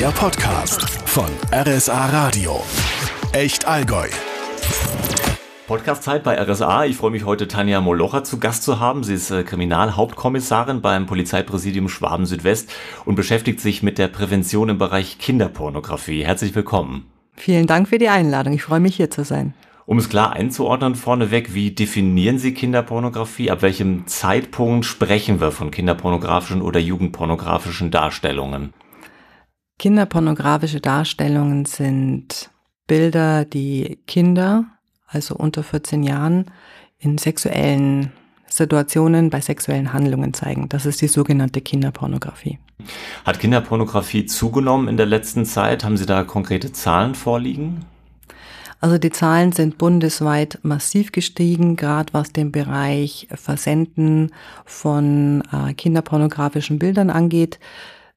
Der Podcast von RSA Radio. Echt Allgäu. Podcast-Zeit bei RSA. Ich freue mich heute Tanja Molocher zu Gast zu haben. Sie ist äh, Kriminalhauptkommissarin beim Polizeipräsidium Schwaben Südwest und beschäftigt sich mit der Prävention im Bereich Kinderpornografie. Herzlich willkommen. Vielen Dank für die Einladung. Ich freue mich hier zu sein. Um es klar einzuordnen vorneweg, wie definieren Sie Kinderpornografie? Ab welchem Zeitpunkt sprechen wir von kinderpornografischen oder jugendpornografischen Darstellungen? Kinderpornografische Darstellungen sind Bilder, die Kinder, also unter 14 Jahren, in sexuellen Situationen bei sexuellen Handlungen zeigen. Das ist die sogenannte Kinderpornografie. Hat Kinderpornografie zugenommen in der letzten Zeit? Haben Sie da konkrete Zahlen vorliegen? Also die Zahlen sind bundesweit massiv gestiegen, gerade was den Bereich Versenden von äh, kinderpornografischen Bildern angeht.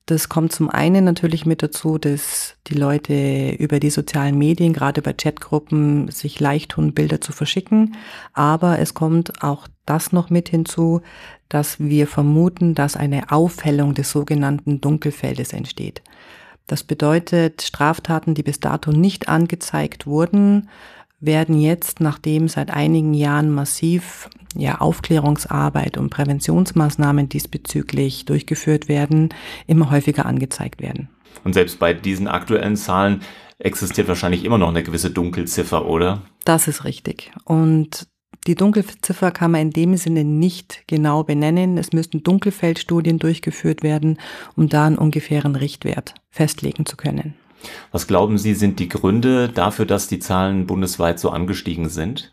Das kommt zum einen natürlich mit dazu, dass die Leute über die sozialen Medien, gerade über Chatgruppen, sich leicht tun, Bilder zu verschicken. Aber es kommt auch das noch mit hinzu, dass wir vermuten, dass eine Aufhellung des sogenannten Dunkelfeldes entsteht. Das bedeutet, Straftaten, die bis dato nicht angezeigt wurden, werden jetzt, nachdem seit einigen Jahren massiv ja, Aufklärungsarbeit und Präventionsmaßnahmen diesbezüglich durchgeführt werden, immer häufiger angezeigt werden. Und selbst bei diesen aktuellen Zahlen existiert wahrscheinlich immer noch eine gewisse Dunkelziffer, oder? Das ist richtig. Und die Dunkelziffer kann man in dem Sinne nicht genau benennen. Es müssten Dunkelfeldstudien durchgeführt werden, um da einen ungefähren Richtwert festlegen zu können. Was glauben Sie, sind die Gründe dafür, dass die Zahlen bundesweit so angestiegen sind?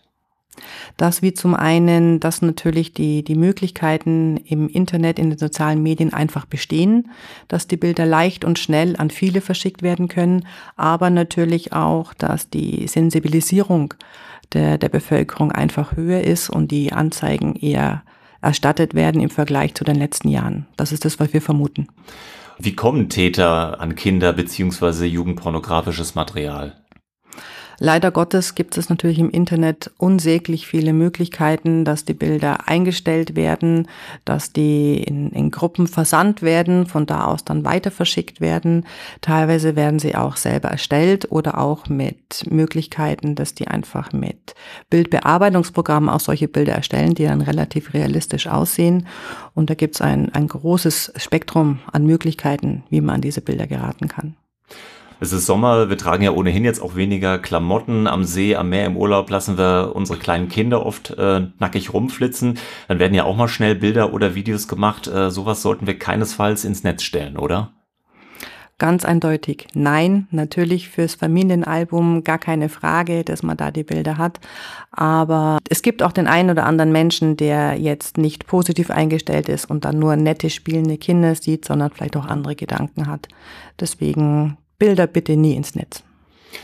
Das wie zum einen, dass natürlich die, die Möglichkeiten im Internet, in den sozialen Medien einfach bestehen, dass die Bilder leicht und schnell an viele verschickt werden können, aber natürlich auch, dass die Sensibilisierung der, der Bevölkerung einfach höher ist und die Anzeigen eher erstattet werden im Vergleich zu den letzten Jahren. Das ist das, was wir vermuten. Wie kommen Täter an Kinder beziehungsweise jugendpornografisches Material? Leider Gottes gibt es natürlich im Internet unsäglich viele Möglichkeiten, dass die Bilder eingestellt werden, dass die in, in, Gruppen versandt werden, von da aus dann weiter verschickt werden. Teilweise werden sie auch selber erstellt oder auch mit Möglichkeiten, dass die einfach mit Bildbearbeitungsprogrammen auch solche Bilder erstellen, die dann relativ realistisch aussehen. Und da gibt es ein, ein großes Spektrum an Möglichkeiten, wie man an diese Bilder geraten kann. Es ist Sommer, wir tragen ja ohnehin jetzt auch weniger Klamotten. Am See, am Meer, im Urlaub lassen wir unsere kleinen Kinder oft äh, nackig rumflitzen. Dann werden ja auch mal schnell Bilder oder Videos gemacht. Äh, sowas sollten wir keinesfalls ins Netz stellen, oder? Ganz eindeutig nein. Natürlich fürs Familienalbum gar keine Frage, dass man da die Bilder hat. Aber es gibt auch den einen oder anderen Menschen, der jetzt nicht positiv eingestellt ist und dann nur nette spielende Kinder sieht, sondern vielleicht auch andere Gedanken hat. Deswegen Bilder bitte nie ins Netz.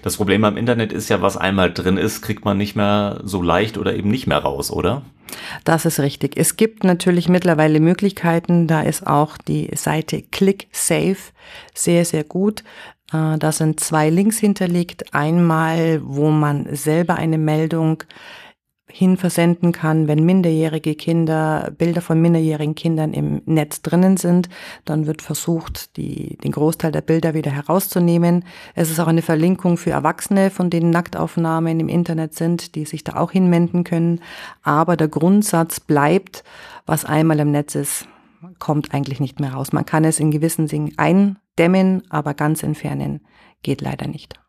Das Problem am Internet ist ja, was einmal drin ist, kriegt man nicht mehr so leicht oder eben nicht mehr raus, oder? Das ist richtig. Es gibt natürlich mittlerweile Möglichkeiten. Da ist auch die Seite ClickSafe sehr, sehr gut. Äh, da sind zwei Links hinterlegt. Einmal, wo man selber eine Meldung hin versenden kann, wenn minderjährige Kinder, Bilder von minderjährigen Kindern im Netz drinnen sind, dann wird versucht, die, den Großteil der Bilder wieder herauszunehmen. Es ist auch eine Verlinkung für Erwachsene, von denen Nacktaufnahmen im Internet sind, die sich da auch hinwenden können. Aber der Grundsatz bleibt, was einmal im Netz ist, kommt eigentlich nicht mehr raus. Man kann es in gewissen Dingen eindämmen, aber ganz entfernen geht leider nicht.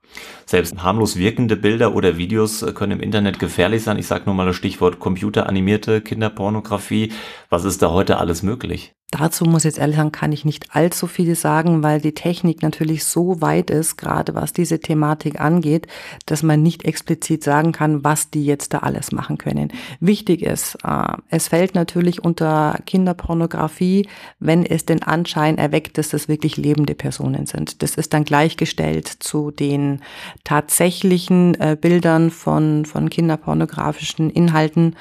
Selbst harmlos wirkende Bilder oder Videos äh, können im Internet gefährlich sein. Ich sage nur mal das Stichwort computeranimierte Kinderpornografie. Was ist da heute alles möglich? Dazu muss ich jetzt ehrlich sagen, kann ich nicht allzu viel sagen, weil die Technik natürlich so weit ist, gerade was diese Thematik angeht, dass man nicht explizit sagen kann, was die jetzt da alles machen können. Wichtig ist, äh, es fällt natürlich unter Kinderpornografie, wenn es den Anschein erweckt, dass das wirklich lebende Personen sind. Das ist dann gleichgestellt zu den tatsächlichen äh, Bildern von, von kinderpornografischen Inhalten.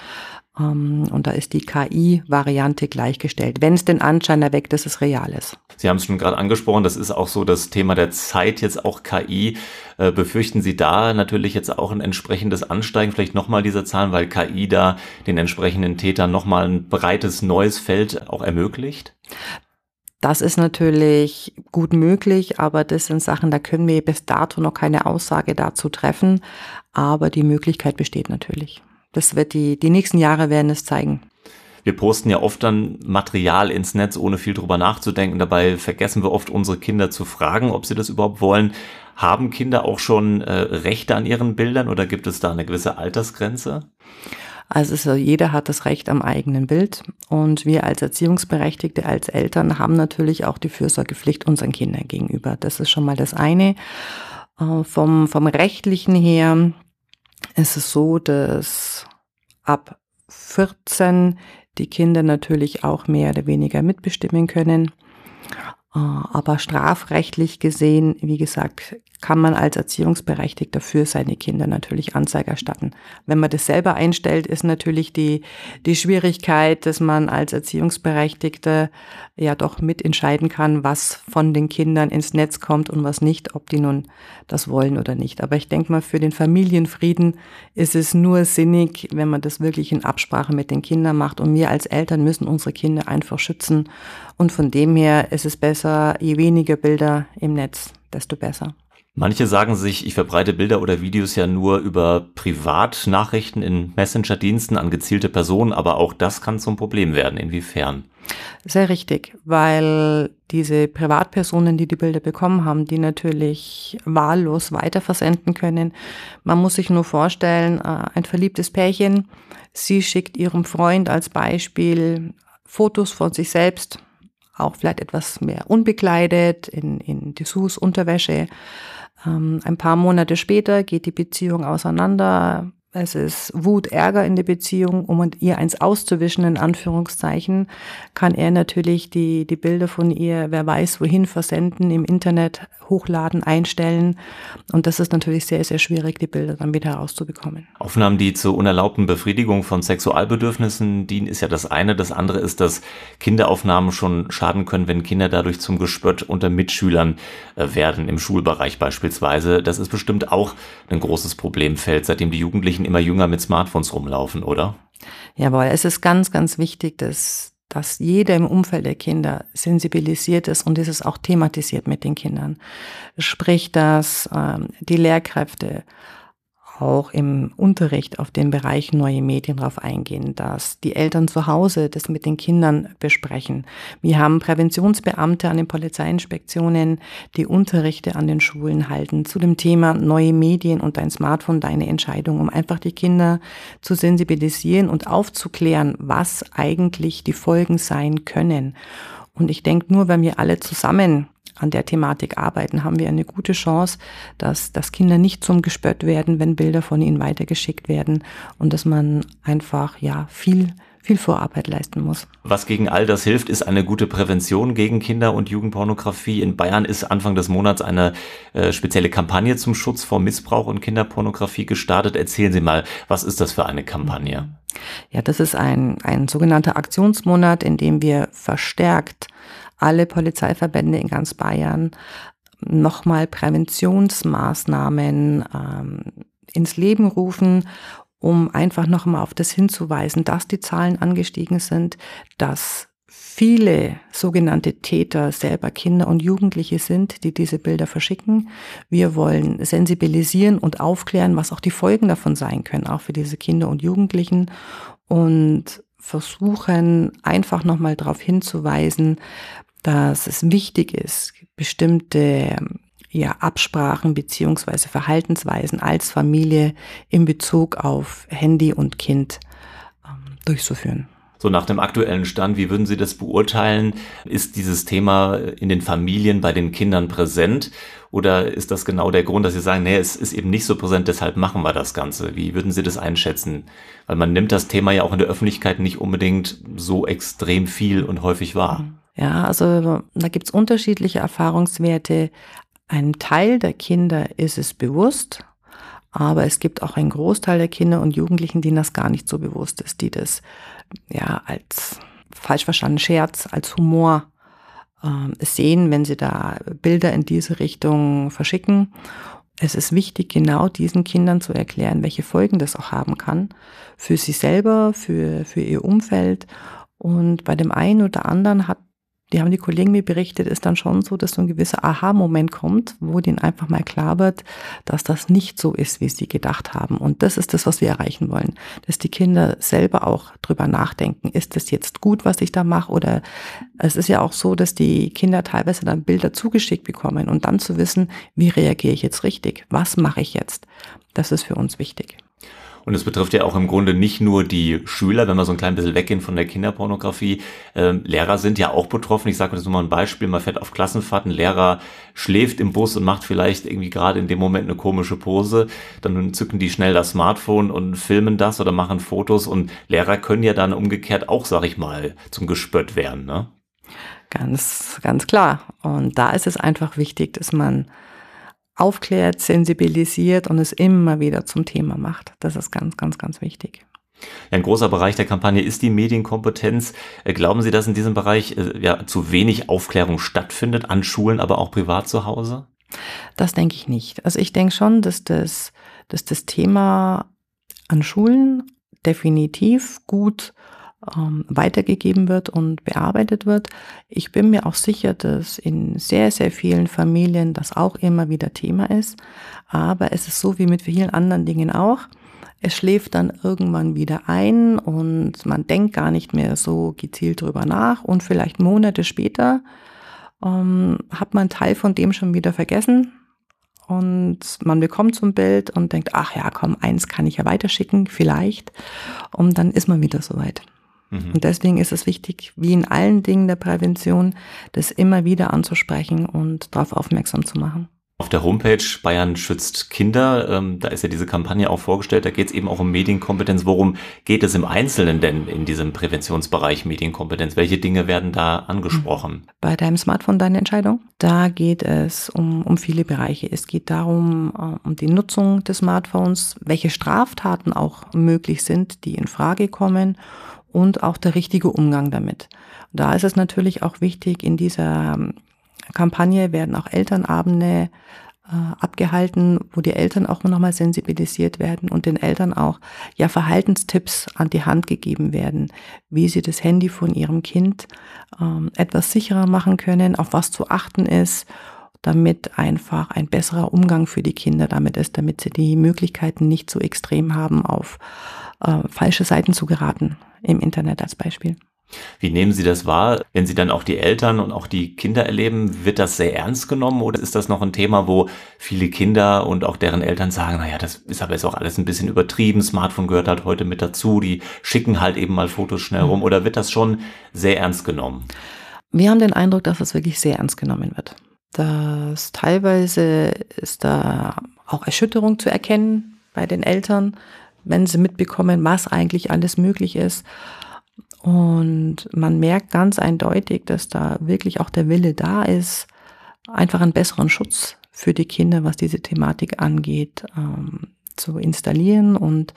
Ähm, und da ist die KI-Variante gleichgestellt, wenn es den Anschein erweckt, dass es real ist. Sie haben es schon gerade angesprochen, das ist auch so das Thema der Zeit, jetzt auch KI. Äh, befürchten Sie da natürlich jetzt auch ein entsprechendes Ansteigen, vielleicht nochmal dieser Zahlen, weil KI da den entsprechenden Tätern nochmal ein breites neues Feld auch ermöglicht? Das ist natürlich gut möglich, aber das sind Sachen, da können wir bis dato noch keine Aussage dazu treffen. Aber die Möglichkeit besteht natürlich. Das wird die, die nächsten Jahre werden es zeigen. Wir posten ja oft dann Material ins Netz, ohne viel drüber nachzudenken. Dabei vergessen wir oft unsere Kinder zu fragen, ob sie das überhaupt wollen. Haben Kinder auch schon äh, Rechte an ihren Bildern oder gibt es da eine gewisse Altersgrenze? Also jeder hat das Recht am eigenen Bild und wir als Erziehungsberechtigte, als Eltern haben natürlich auch die Fürsorgepflicht unseren Kindern gegenüber. Das ist schon mal das eine. Äh, vom, vom rechtlichen her ist es so, dass ab 14 die Kinder natürlich auch mehr oder weniger mitbestimmen können. Äh, aber strafrechtlich gesehen, wie gesagt, kann man als Erziehungsberechtigter für seine Kinder natürlich Anzeige erstatten. Wenn man das selber einstellt, ist natürlich die, die Schwierigkeit, dass man als Erziehungsberechtigter ja doch mitentscheiden kann, was von den Kindern ins Netz kommt und was nicht, ob die nun das wollen oder nicht. Aber ich denke mal, für den Familienfrieden ist es nur sinnig, wenn man das wirklich in Absprache mit den Kindern macht. Und wir als Eltern müssen unsere Kinder einfach schützen. Und von dem her ist es besser, je weniger Bilder im Netz, desto besser. Manche sagen sich, ich verbreite Bilder oder Videos ja nur über Privatnachrichten in Messenger-Diensten an gezielte Personen, aber auch das kann zum Problem werden. Inwiefern? Sehr richtig, weil diese Privatpersonen, die die Bilder bekommen haben, die natürlich wahllos weiterversenden können. Man muss sich nur vorstellen, äh, ein verliebtes Pärchen, sie schickt ihrem Freund als Beispiel Fotos von sich selbst, auch vielleicht etwas mehr unbekleidet, in, in Dessous, Unterwäsche. Ähm, ein paar Monate später geht die Beziehung auseinander. Es ist Wut, Ärger in der Beziehung, um ihr eins auszuwischen, in Anführungszeichen, kann er natürlich die, die Bilder von ihr, wer weiß wohin, versenden, im Internet hochladen, einstellen. Und das ist natürlich sehr, sehr schwierig, die Bilder dann wieder herauszubekommen. Aufnahmen, die zur unerlaubten Befriedigung von Sexualbedürfnissen dienen, ist ja das eine. Das andere ist, dass Kinderaufnahmen schon schaden können, wenn Kinder dadurch zum Gespött unter Mitschülern äh, werden, im Schulbereich beispielsweise. Das ist bestimmt auch ein großes Problemfeld, seitdem die Jugendlichen immer jünger mit Smartphones rumlaufen, oder? Jawohl, es ist ganz, ganz wichtig, dass, dass jeder im Umfeld der Kinder sensibilisiert ist und es auch thematisiert mit den Kindern. Sprich, dass ähm, die Lehrkräfte auch im Unterricht auf den Bereich neue Medien drauf eingehen, dass die Eltern zu Hause das mit den Kindern besprechen. Wir haben Präventionsbeamte an den Polizeiinspektionen, die Unterrichte an den Schulen halten zu dem Thema neue Medien und dein Smartphone, deine Entscheidung, um einfach die Kinder zu sensibilisieren und aufzuklären, was eigentlich die Folgen sein können. Und ich denke, nur wenn wir alle zusammen an der Thematik arbeiten, haben wir eine gute Chance, dass, dass Kinder nicht zum Gespött werden, wenn Bilder von ihnen weitergeschickt werden und dass man einfach, ja, viel viel Vorarbeit leisten muss. Was gegen all das hilft, ist eine gute Prävention gegen Kinder- und Jugendpornografie. In Bayern ist Anfang des Monats eine äh, spezielle Kampagne zum Schutz vor Missbrauch und Kinderpornografie gestartet. Erzählen Sie mal, was ist das für eine Kampagne? Ja, das ist ein, ein sogenannter Aktionsmonat, in dem wir verstärkt alle Polizeiverbände in ganz Bayern nochmal Präventionsmaßnahmen ähm, ins Leben rufen, um einfach nochmal auf das hinzuweisen, dass die Zahlen angestiegen sind, dass viele sogenannte Täter selber Kinder und Jugendliche sind, die diese Bilder verschicken. Wir wollen sensibilisieren und aufklären, was auch die Folgen davon sein können, auch für diese Kinder und Jugendlichen und versuchen einfach nochmal darauf hinzuweisen, dass es wichtig ist, bestimmte ja, Absprachen beziehungsweise Verhaltensweisen als Familie in Bezug auf Handy und Kind ähm, durchzuführen. So nach dem aktuellen Stand, wie würden Sie das beurteilen? Ist dieses Thema in den Familien bei den Kindern präsent? Oder ist das genau der Grund, dass Sie sagen, nee, es ist eben nicht so präsent, deshalb machen wir das Ganze? Wie würden Sie das einschätzen? Weil man nimmt das Thema ja auch in der Öffentlichkeit nicht unbedingt so extrem viel und häufig wahr. Mhm. Ja, also da gibt's unterschiedliche Erfahrungswerte. Ein Teil der Kinder ist es bewusst, aber es gibt auch einen Großteil der Kinder und Jugendlichen, denen das gar nicht so bewusst ist, die das ja als falsch verstanden Scherz, als Humor äh, sehen, wenn sie da Bilder in diese Richtung verschicken. Es ist wichtig, genau diesen Kindern zu erklären, welche Folgen das auch haben kann. Für sie selber, für, für ihr Umfeld. Und bei dem einen oder anderen hat die haben die Kollegen mir berichtet, ist dann schon so, dass so ein gewisser Aha-Moment kommt, wo denen einfach mal klar wird, dass das nicht so ist, wie sie gedacht haben. Und das ist das, was wir erreichen wollen. Dass die Kinder selber auch drüber nachdenken, ist das jetzt gut, was ich da mache? Oder es ist ja auch so, dass die Kinder teilweise dann Bilder zugeschickt bekommen und dann zu wissen, wie reagiere ich jetzt richtig? Was mache ich jetzt? Das ist für uns wichtig. Und es betrifft ja auch im Grunde nicht nur die Schüler, wenn wir so ein klein bisschen weggehen von der Kinderpornografie. Ähm, Lehrer sind ja auch betroffen. Ich sage jetzt nur mal ein Beispiel. Man fährt auf Klassenfahrten, Lehrer schläft im Bus und macht vielleicht irgendwie gerade in dem Moment eine komische Pose. Dann zücken die schnell das Smartphone und filmen das oder machen Fotos. Und Lehrer können ja dann umgekehrt auch, sag ich mal, zum Gespött werden. Ne? Ganz, ganz klar. Und da ist es einfach wichtig, dass man aufklärt, sensibilisiert und es immer wieder zum Thema macht. Das ist ganz, ganz, ganz wichtig. ein großer Bereich der Kampagne ist die Medienkompetenz. Äh, glauben Sie, dass in diesem Bereich äh, ja, zu wenig Aufklärung stattfindet, an Schulen, aber auch privat zu Hause? Das denke ich nicht. Also ich denke schon, dass das, dass das Thema an Schulen definitiv gut ähm, weitergegeben wird und bearbeitet wird. Ich bin mir auch sicher, dass in sehr, sehr vielen Familien das auch immer wieder Thema ist. Aber es ist so wie mit vielen anderen Dingen auch. Es schläft dann irgendwann wieder ein und man denkt gar nicht mehr so gezielt drüber nach und vielleicht Monate später ähm, hat man Teil von dem schon wieder vergessen und man bekommt ein Bild und denkt, ach ja, komm, eins kann ich ja weiterschicken, vielleicht. Und dann ist man wieder soweit. Mhm. Und deswegen ist es wichtig, wie in allen Dingen der Prävention, das immer wieder anzusprechen und darauf aufmerksam zu machen. Auf der Homepage Bayern schützt Kinder, ähm, da ist ja diese Kampagne auch vorgestellt, da geht es eben auch um Medienkompetenz. Worum geht es im Einzelnen denn in diesem Präventionsbereich Medienkompetenz? Welche Dinge werden da angesprochen? Bei deinem Smartphone deine Entscheidung? Da geht es um, um viele Bereiche. Es geht darum, äh, um die Nutzung des Smartphones, welche Straftaten auch möglich sind, die in Frage kommen und auch der richtige Umgang damit. Da ist es natürlich auch wichtig, in dieser ähm, Kampagne werden auch Elternabende äh, abgehalten, wo die Eltern auch nochmal sensibilisiert werden und den Eltern auch ja Verhaltenstipps an die Hand gegeben werden, wie sie das Handy von ihrem Kind ähm, etwas sicherer machen können, auf was zu achten ist, damit einfach ein besserer Umgang für die Kinder damit ist, damit sie die Möglichkeiten nicht so extrem haben, auf äh, falsche Seiten zu geraten im Internet als Beispiel. Wie nehmen Sie das wahr, wenn Sie dann auch die Eltern und auch die Kinder erleben? Wird das sehr ernst genommen oder ist das noch ein Thema, wo viele Kinder und auch deren Eltern sagen, naja, das ist aber jetzt auch alles ein bisschen übertrieben, Smartphone gehört halt heute mit dazu, die schicken halt eben mal Fotos schnell rum oder wird das schon sehr ernst genommen? Wir haben den Eindruck, dass es wirklich sehr ernst genommen wird. Dass teilweise ist da auch Erschütterung zu erkennen bei den Eltern, wenn sie mitbekommen, was eigentlich alles möglich ist. Und man merkt ganz eindeutig, dass da wirklich auch der Wille da ist, einfach einen besseren Schutz für die Kinder, was diese Thematik angeht, ähm, zu installieren. Und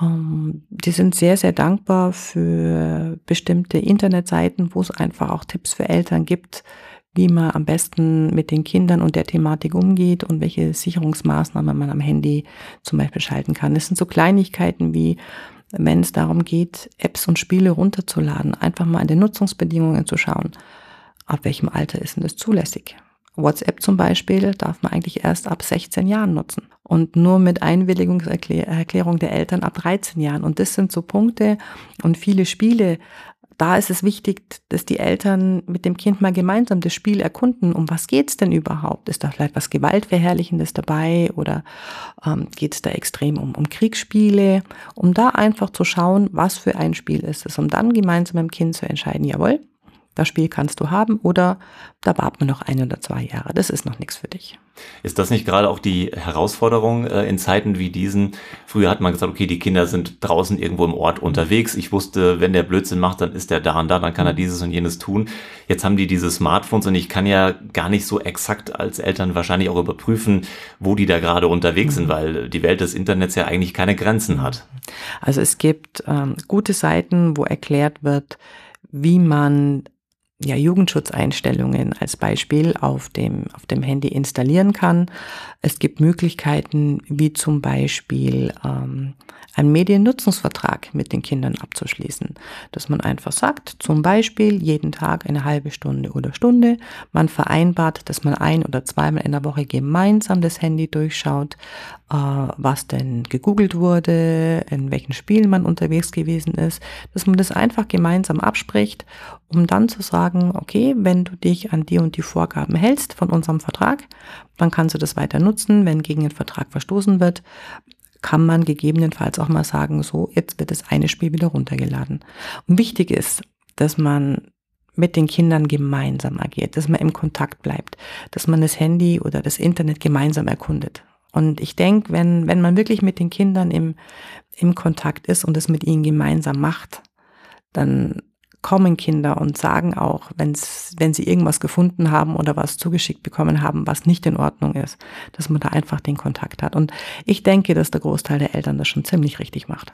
ähm, die sind sehr, sehr dankbar für bestimmte Internetseiten, wo es einfach auch Tipps für Eltern gibt, wie man am besten mit den Kindern und der Thematik umgeht und welche Sicherungsmaßnahmen man am Handy zum Beispiel schalten kann. Es sind so Kleinigkeiten wie, wenn es darum geht, Apps und Spiele runterzuladen, einfach mal in den Nutzungsbedingungen zu schauen, ab welchem Alter ist denn das zulässig. WhatsApp zum Beispiel darf man eigentlich erst ab 16 Jahren nutzen und nur mit Einwilligungserklärung der Eltern ab 13 Jahren. Und das sind so Punkte und viele Spiele da ist es wichtig, dass die Eltern mit dem Kind mal gemeinsam das Spiel erkunden. Um was geht's denn überhaupt? Ist da vielleicht was Gewaltverherrlichendes dabei oder ähm, geht es da extrem um, um Kriegsspiele? Um da einfach zu schauen, was für ein Spiel ist es, um dann gemeinsam mit dem Kind zu entscheiden, jawohl, das Spiel kannst du haben oder da warten wir noch ein oder zwei Jahre. Das ist noch nichts für dich. Ist das nicht gerade auch die Herausforderung äh, in Zeiten wie diesen? Früher hat man gesagt, okay, die Kinder sind draußen irgendwo im Ort unterwegs. Ich wusste, wenn der Blödsinn macht, dann ist der da und da, dann kann er dieses und jenes tun. Jetzt haben die diese Smartphones und ich kann ja gar nicht so exakt als Eltern wahrscheinlich auch überprüfen, wo die da gerade unterwegs sind, weil die Welt des Internets ja eigentlich keine Grenzen hat. Also es gibt ähm, gute Seiten, wo erklärt wird, wie man ja, Jugendschutzeinstellungen als Beispiel auf dem, auf dem Handy installieren kann. Es gibt Möglichkeiten, wie zum Beispiel ähm, einen Mediennutzungsvertrag mit den Kindern abzuschließen. Dass man einfach sagt, zum Beispiel jeden Tag eine halbe Stunde oder Stunde. Man vereinbart, dass man ein oder zweimal in der Woche gemeinsam das Handy durchschaut, was denn gegoogelt wurde, in welchen Spielen man unterwegs gewesen ist. Dass man das einfach gemeinsam abspricht, um dann zu sagen, okay, wenn du dich an die und die Vorgaben hältst von unserem Vertrag, dann kannst du das weiter nutzen. Wenn gegen den Vertrag verstoßen wird, kann man gegebenenfalls auch mal sagen, so, jetzt wird das eine Spiel wieder runtergeladen. Und wichtig ist, dass man mit den Kindern gemeinsam agiert, dass man im Kontakt bleibt, dass man das Handy oder das Internet gemeinsam erkundet. Und ich denke, wenn, wenn man wirklich mit den Kindern im, im Kontakt ist und es mit ihnen gemeinsam macht, dann kommen Kinder und sagen auch, wenn's, wenn sie irgendwas gefunden haben oder was zugeschickt bekommen haben, was nicht in Ordnung ist, dass man da einfach den Kontakt hat. Und ich denke, dass der Großteil der Eltern das schon ziemlich richtig macht.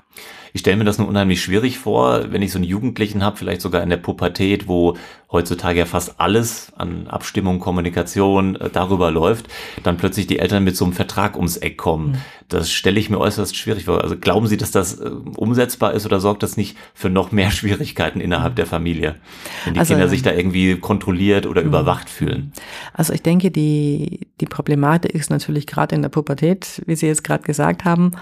Ich stelle mir das nur unheimlich schwierig vor, wenn ich so einen Jugendlichen habe, vielleicht sogar in der Pubertät, wo heutzutage ja fast alles an Abstimmung, Kommunikation äh, darüber läuft, dann plötzlich die Eltern mit so einem Vertrag ums Eck kommen. Mhm. Das stelle ich mir äußerst schwierig vor. Also glauben Sie, dass das äh, umsetzbar ist oder sorgt das nicht für noch mehr Schwierigkeiten innerhalb der Familie, wenn die also, Kinder sich da irgendwie kontrolliert oder mhm. überwacht fühlen? Also ich denke, die, die Problematik ist natürlich gerade in der Pubertät, wie Sie jetzt gerade gesagt haben,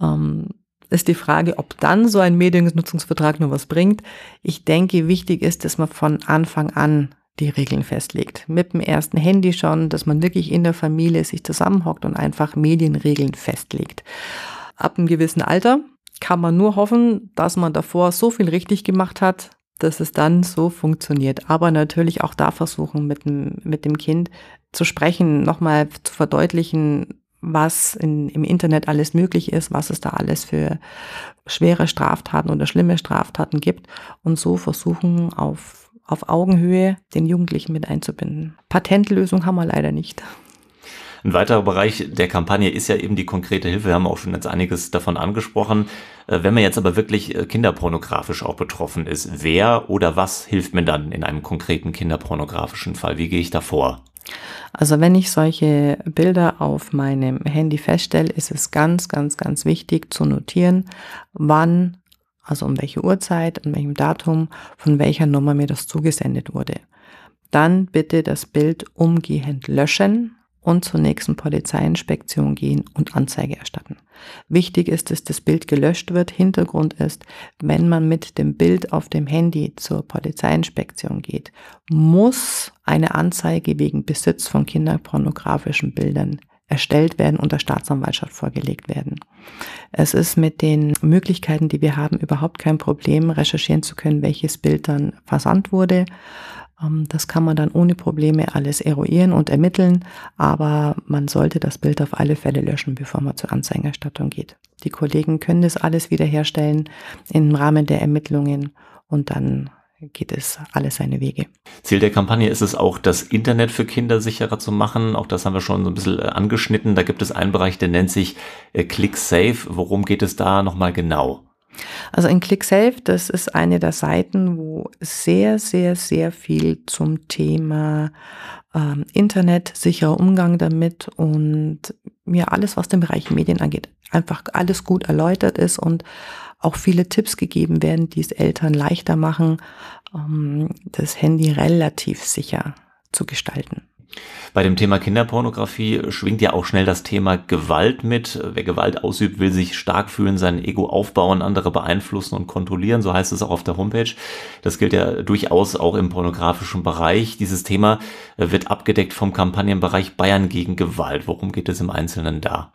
ähm, ist die Frage, ob dann so ein Mediennutzungsvertrag nur was bringt. Ich denke, wichtig ist, dass man von Anfang an die Regeln festlegt. Mit dem ersten Handy schon, dass man wirklich in der Familie sich zusammenhockt und einfach Medienregeln festlegt. Ab einem gewissen Alter kann man nur hoffen, dass man davor so viel richtig gemacht hat, dass es dann so funktioniert. Aber natürlich auch da versuchen, mit dem, mit dem Kind zu sprechen, nochmal zu verdeutlichen, was in, im Internet alles möglich ist, was es da alles für schwere Straftaten oder schlimme Straftaten gibt und so versuchen auf, auf Augenhöhe den Jugendlichen mit einzubinden. Patentlösung haben wir leider nicht. Ein weiterer Bereich der Kampagne ist ja eben die konkrete Hilfe. Wir haben auch schon jetzt einiges davon angesprochen. Äh, wenn man jetzt aber wirklich äh, kinderpornografisch auch betroffen ist, wer oder was hilft mir dann in einem konkreten kinderpornografischen Fall? Wie gehe ich da vor? Also wenn ich solche Bilder auf meinem Handy feststelle, ist es ganz, ganz, ganz wichtig zu notieren, wann, also um welche Uhrzeit, an welchem Datum, von welcher Nummer mir das zugesendet wurde. Dann bitte das Bild umgehend löschen und zur nächsten Polizeiinspektion gehen und Anzeige erstatten. Wichtig ist, dass das Bild gelöscht wird. Hintergrund ist, wenn man mit dem Bild auf dem Handy zur Polizeiinspektion geht, muss eine Anzeige wegen Besitz von kinderpornografischen Bildern erstellt werden und der Staatsanwaltschaft vorgelegt werden. Es ist mit den Möglichkeiten, die wir haben, überhaupt kein Problem, recherchieren zu können, welches Bild dann versandt wurde. Ähm, das kann man dann ohne Probleme alles eruieren und ermitteln, aber man sollte das Bild auf alle Fälle löschen, bevor man zur Anzeigerstattung geht. Die Kollegen können das alles wiederherstellen im Rahmen der Ermittlungen und dann geht es alles seine Wege. Ziel der Kampagne ist es auch, das Internet für Kinder sicherer zu machen. Auch das haben wir schon so ein bisschen äh, angeschnitten. Da gibt es einen Bereich, der nennt sich äh, ClickSafe. Worum geht es da nochmal genau? Also in ClickSafe, das ist eine der Seiten, wo sehr, sehr, sehr viel zum Thema ähm, Internet, sicherer Umgang damit und mir ja, alles, was den Bereich Medien angeht, einfach alles gut erläutert ist und auch viele Tipps gegeben werden, die es Eltern leichter machen, ähm, das Handy relativ sicher zu gestalten. Bei dem Thema Kinderpornografie schwingt ja auch schnell das Thema Gewalt mit. Wer Gewalt ausübt, will sich stark fühlen, sein Ego aufbauen, andere beeinflussen und kontrollieren. So heißt es auch auf der Homepage. Das gilt ja durchaus auch im pornografischen Bereich. Dieses Thema wird abgedeckt vom Kampagnenbereich Bayern gegen Gewalt. Worum geht es im Einzelnen da?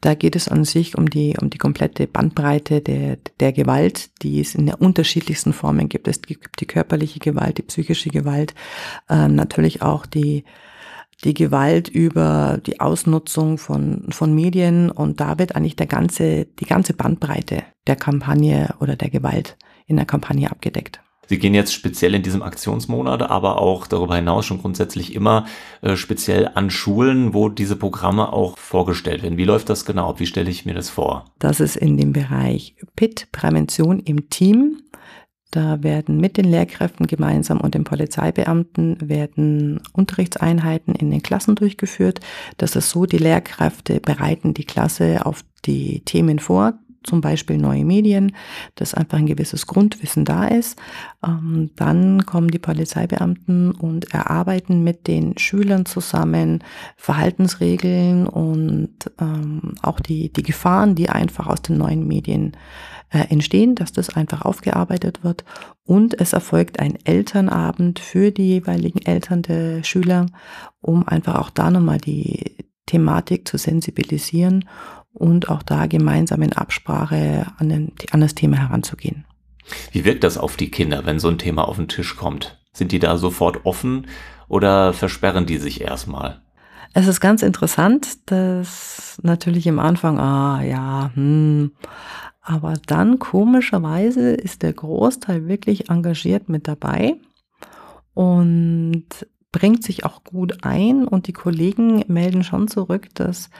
Da geht es an sich um die, um die komplette Bandbreite der, der Gewalt, die es in der unterschiedlichsten Formen gibt. Es gibt die körperliche Gewalt, die psychische Gewalt, äh, natürlich auch die die Gewalt über die Ausnutzung von, von Medien und da wird eigentlich der ganze, die ganze Bandbreite der Kampagne oder der Gewalt in der Kampagne abgedeckt. Sie gehen jetzt speziell in diesem Aktionsmonat, aber auch darüber hinaus schon grundsätzlich immer äh, speziell an Schulen, wo diese Programme auch vorgestellt werden. Wie läuft das genau? Wie stelle ich mir das vor? Das ist in dem Bereich PIT, Prävention im Team. Da werden mit den Lehrkräften gemeinsam und den Polizeibeamten werden Unterrichtseinheiten in den Klassen durchgeführt. Das ist so, die Lehrkräfte bereiten die Klasse auf die Themen vor, zum Beispiel neue Medien, dass einfach ein gewisses Grundwissen da ist. Ähm, dann kommen die Polizeibeamten und erarbeiten mit den Schülern zusammen Verhaltensregeln und ähm, auch die, die Gefahren, die einfach aus den neuen Medien äh, entstehen, dass das einfach aufgearbeitet wird. Und es erfolgt ein Elternabend für die jeweiligen Eltern der Schüler, um einfach auch da nochmal die Thematik zu sensibilisieren und auch da gemeinsam in Absprache an, den, an das Thema heranzugehen. Wie wirkt das auf die Kinder, wenn so ein Thema auf den Tisch kommt? Sind die da sofort offen oder versperren die sich erstmal? Es ist ganz interessant, dass natürlich im Anfang, ah ja, hm, aber dann komischerweise ist der Großteil wirklich engagiert mit dabei und bringt sich auch gut ein und die Kollegen melden schon zurück, dass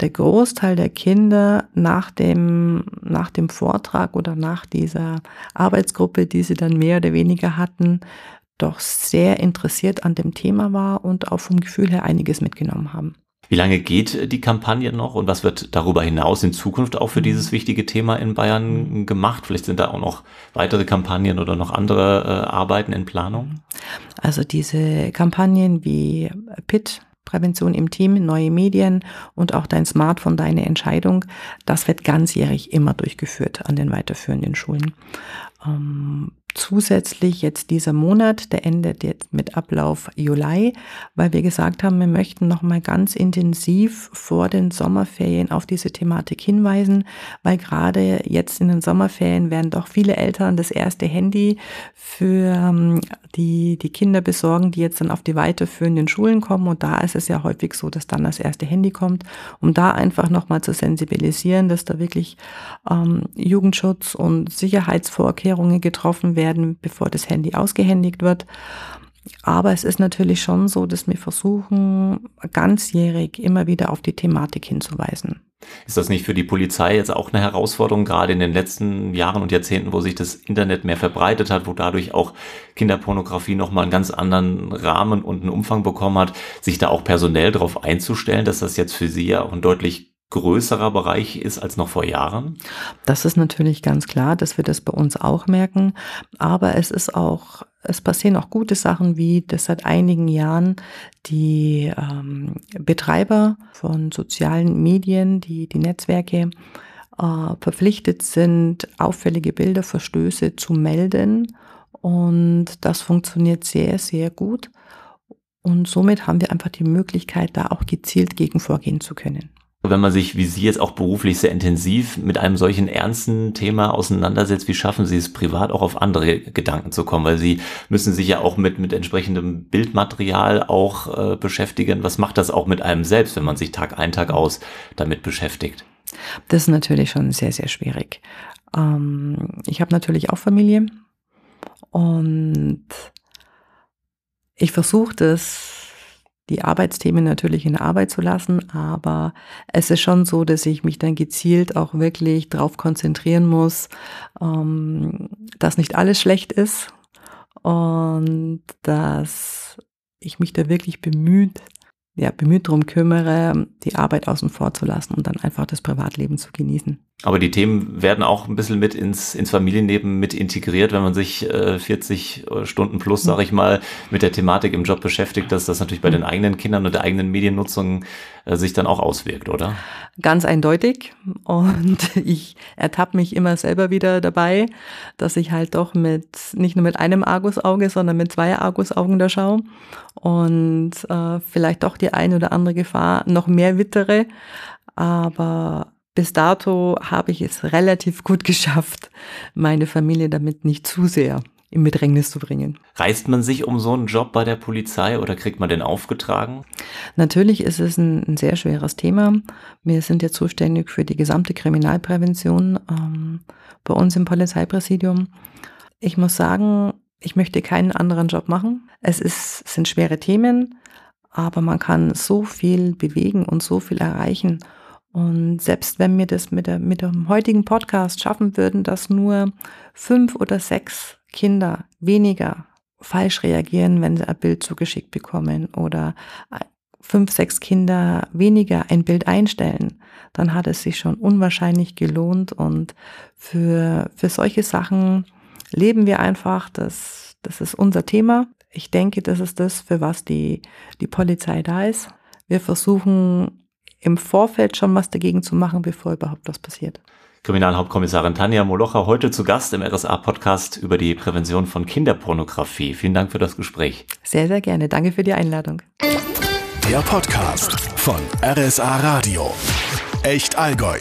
der Großteil der Kinder nach dem, nach dem Vortrag oder nach dieser Arbeitsgruppe, die sie dann mehr oder weniger hatten, doch sehr interessiert an dem Thema war und auch vom Gefühl her einiges mitgenommen haben. Wie lange geht die Kampagne noch und was wird darüber hinaus in Zukunft auch für mhm. dieses wichtige Thema in Bayern gemacht? Vielleicht sind da auch noch weitere Kampagnen oder noch andere äh, Arbeiten in Planung? Also diese Kampagnen wie PIT, Prävention im Team, neue Medien und auch dein Smartphone, deine Entscheidung, das wird ganzjährig immer durchgeführt an den weiterführenden Schulen. Ähm, zusätzlich jetzt dieser Monat, der endet jetzt mit Ablauf Juli, weil wir gesagt haben, wir möchten noch mal ganz intensiv vor den Sommerferien auf diese Thematik hinweisen, weil gerade jetzt in den Sommerferien werden doch viele Eltern das erste Handy für ähm, die, die Kinder besorgen, die jetzt dann auf die weiterführenden Schulen kommen. Und da ist es ja häufig so, dass dann das erste Handy kommt, um da einfach noch mal zu sensibilisieren, dass da wirklich ähm, Jugendschutz und Sicherheitsvorkehrungen getroffen werden werden, bevor das Handy ausgehändigt wird. Aber es ist natürlich schon so, dass wir versuchen, ganzjährig immer wieder auf die Thematik hinzuweisen. Ist das nicht für die Polizei jetzt auch eine Herausforderung, gerade in den letzten Jahren und Jahrzehnten, wo sich das Internet mehr verbreitet hat, wo dadurch auch Kinderpornografie nochmal einen ganz anderen Rahmen und einen Umfang bekommen hat, sich da auch personell darauf einzustellen, dass das jetzt für Sie ja auch ein deutlich größerer Bereich ist als noch vor Jahren? Das ist natürlich ganz klar, dass wir das bei uns auch merken. Aber es ist auch, es passieren auch gute Sachen, wie dass seit einigen Jahren die ähm, Betreiber von sozialen Medien, die, die Netzwerke, äh, verpflichtet sind, auffällige Bilder, Verstöße zu melden. Und das funktioniert sehr, sehr gut. Und somit haben wir einfach die Möglichkeit, da auch gezielt gegen vorgehen zu können wenn man sich, wie Sie jetzt auch beruflich sehr intensiv mit einem solchen ernsten Thema auseinandersetzt, wie schaffen Sie es privat auch auf andere Gedanken zu kommen? Weil Sie müssen sich ja auch mit, mit entsprechendem Bildmaterial auch äh, beschäftigen. Was macht das auch mit einem selbst, wenn man sich Tag ein, Tag aus damit beschäftigt? Das ist natürlich schon sehr, sehr schwierig. Ähm, ich habe natürlich auch Familie und ich versuche das die Arbeitsthemen natürlich in der Arbeit zu lassen, aber es ist schon so, dass ich mich dann gezielt auch wirklich darauf konzentrieren muss, ähm, dass nicht alles schlecht ist und dass ich mich da wirklich bemüht, ja, bemüht darum kümmere, die Arbeit außen vor zu lassen und dann einfach das Privatleben zu genießen. Aber die Themen werden auch ein bisschen mit ins, ins Familienleben mit integriert, wenn man sich äh, 40 äh, Stunden plus, sage ich mal, mit der Thematik im Job beschäftigt, dass das natürlich bei den eigenen Kindern und der eigenen Mediennutzung äh, sich dann auch auswirkt, oder? Ganz eindeutig. Und ich ertappe mich immer selber wieder dabei, dass ich halt doch mit nicht nur mit einem Argusauge, sondern mit zwei Argusaugen da schaue und äh, vielleicht doch die eine oder andere Gefahr noch mehr wittere. Aber bis dato habe ich es relativ gut geschafft, meine Familie damit nicht zu sehr in Bedrängnis zu bringen. Reißt man sich um so einen Job bei der Polizei oder kriegt man den aufgetragen? Natürlich ist es ein, ein sehr schweres Thema. Wir sind ja zuständig für die gesamte Kriminalprävention ähm, bei uns im Polizeipräsidium. Ich muss sagen, ich möchte keinen anderen Job machen. Es ist, sind schwere Themen, aber man kann so viel bewegen und so viel erreichen. Und selbst wenn wir das mit, der, mit dem heutigen Podcast schaffen würden, dass nur fünf oder sechs Kinder weniger falsch reagieren, wenn sie ein Bild zugeschickt bekommen oder fünf, sechs Kinder weniger ein Bild einstellen, dann hat es sich schon unwahrscheinlich gelohnt und für, für solche Sachen leben wir einfach, das, das ist unser Thema. Ich denke, das ist das, für was die, die Polizei da ist. Wir versuchen im Vorfeld schon was dagegen zu machen, bevor überhaupt was passiert. Kriminalhauptkommissarin Tanja Molocher heute zu Gast im RSA-Podcast über die Prävention von Kinderpornografie. Vielen Dank für das Gespräch. Sehr, sehr gerne. Danke für die Einladung. Der Podcast von RSA Radio. Echt Allgäu.